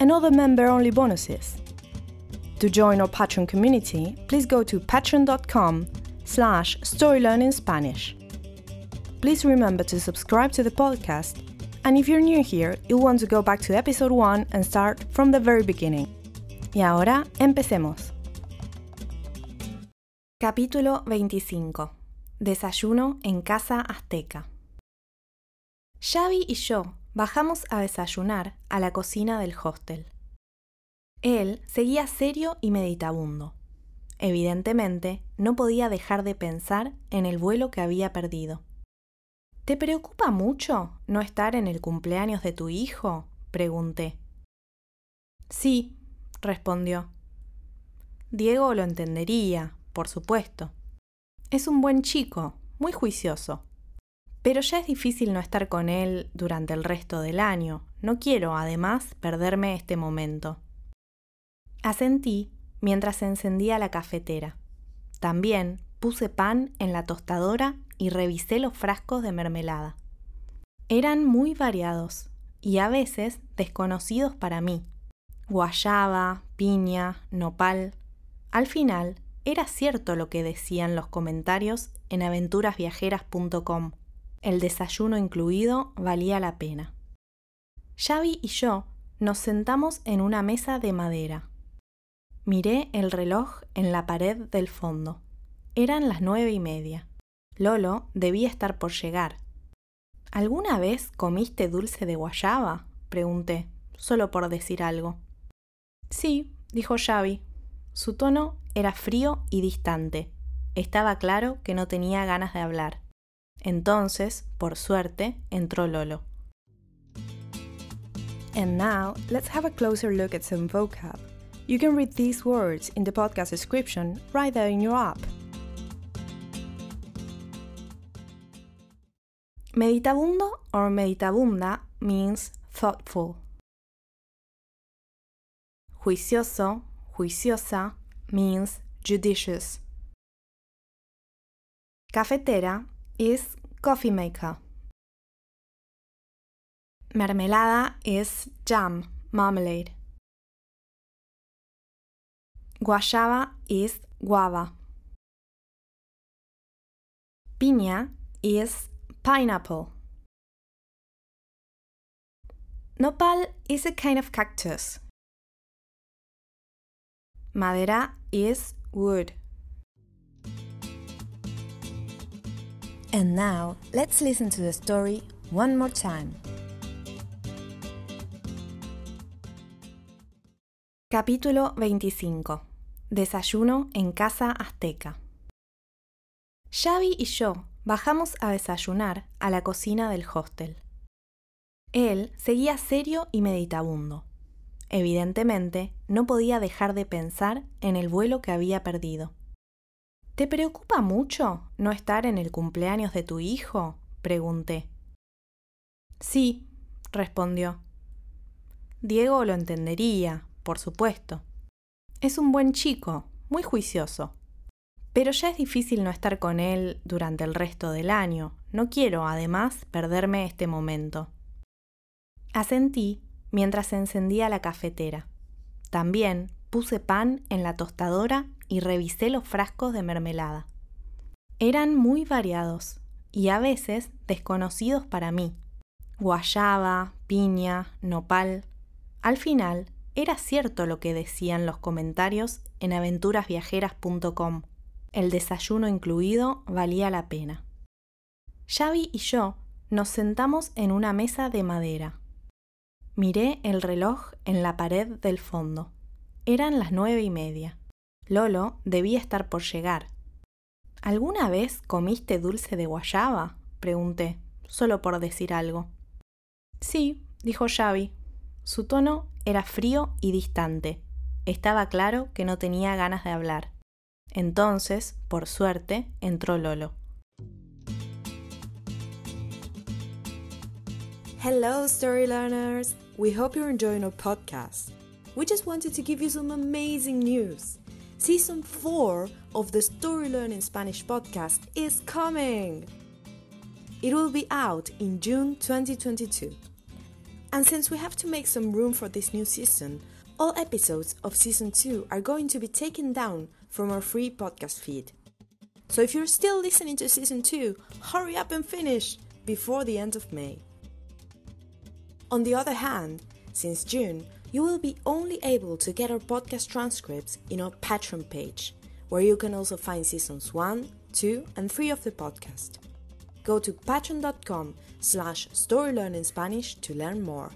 and other member-only bonuses. To join our Patreon community, please go to patreon.com slash storylearningspanish. Please remember to subscribe to the podcast, and if you're new here, you'll want to go back to episode 1 and start from the very beginning. Y ahora, empecemos. Capítulo 25. Desayuno en Casa Azteca. Xavi y yo bajamos a desayunar a la cocina del hostel. Él seguía serio y meditabundo. Evidentemente, no podía dejar de pensar en el vuelo que había perdido. ¿Te preocupa mucho no estar en el cumpleaños de tu hijo? pregunté. Sí, respondió. Diego lo entendería, por supuesto. Es un buen chico, muy juicioso. Pero ya es difícil no estar con él durante el resto del año. No quiero, además, perderme este momento. Asentí mientras encendía la cafetera. También puse pan en la tostadora y revisé los frascos de mermelada. Eran muy variados y a veces desconocidos para mí. Guayaba, piña, nopal. Al final, era cierto lo que decían los comentarios en aventurasviajeras.com el desayuno incluido valía la pena. Xavi y yo nos sentamos en una mesa de madera. Miré el reloj en la pared del fondo. Eran las nueve y media. Lolo debía estar por llegar. ¿Alguna vez comiste dulce de guayaba? pregunté, solo por decir algo. Sí, dijo Xavi. Su tono era frío y distante. Estaba claro que no tenía ganas de hablar. Entonces, por suerte, entró Lolo. And now, let's have a closer look at some vocab. You can read these words in the podcast description right there in your app. Meditabundo or meditabunda means thoughtful. Juicioso, juiciosa means judicious. Cafetera is coffee maker. Mermelada is jam, marmalade. Guayaba is guava. Piña is pineapple. Nopal is a kind of cactus. Madera is wood. And now, let's listen to the story one more time. Capítulo 25. Desayuno en Casa Azteca. Xavi y yo bajamos a desayunar a la cocina del hostel. Él seguía serio y meditabundo. Evidentemente, no podía dejar de pensar en el vuelo que había perdido. ¿Te preocupa mucho no estar en el cumpleaños de tu hijo? pregunté. Sí, respondió. Diego lo entendería, por supuesto. Es un buen chico, muy juicioso. Pero ya es difícil no estar con él durante el resto del año. No quiero, además, perderme este momento. Asentí mientras encendía la cafetera. También puse pan en la tostadora y revisé los frascos de mermelada. Eran muy variados y a veces desconocidos para mí. Guayaba, piña, nopal. Al final, era cierto lo que decían los comentarios en aventurasviajeras.com, el desayuno incluido valía la pena. Xavi y yo nos sentamos en una mesa de madera. Miré el reloj en la pared del fondo. Eran las nueve y media. Lolo debía estar por llegar. ¿Alguna vez comiste dulce de guayaba? pregunté, solo por decir algo. Sí, dijo Xavi. Su tono era frío y distante. Estaba claro que no tenía ganas de hablar. Entonces, por suerte, entró Lolo. Hello, story learners! We hope you're enjoying our podcast. We just wanted to give you some amazing news. Season 4 of the Story Learning Spanish podcast is coming! It will be out in June 2022. And since we have to make some room for this new season, all episodes of Season 2 are going to be taken down from our free podcast feed. So if you're still listening to Season 2, hurry up and finish before the end of May. On the other hand, since June, you will be only able to get our podcast transcripts in our Patreon page, where you can also find seasons 1, 2, and 3 of the podcast. Go to patreon.com slash storylearningspanish to learn more.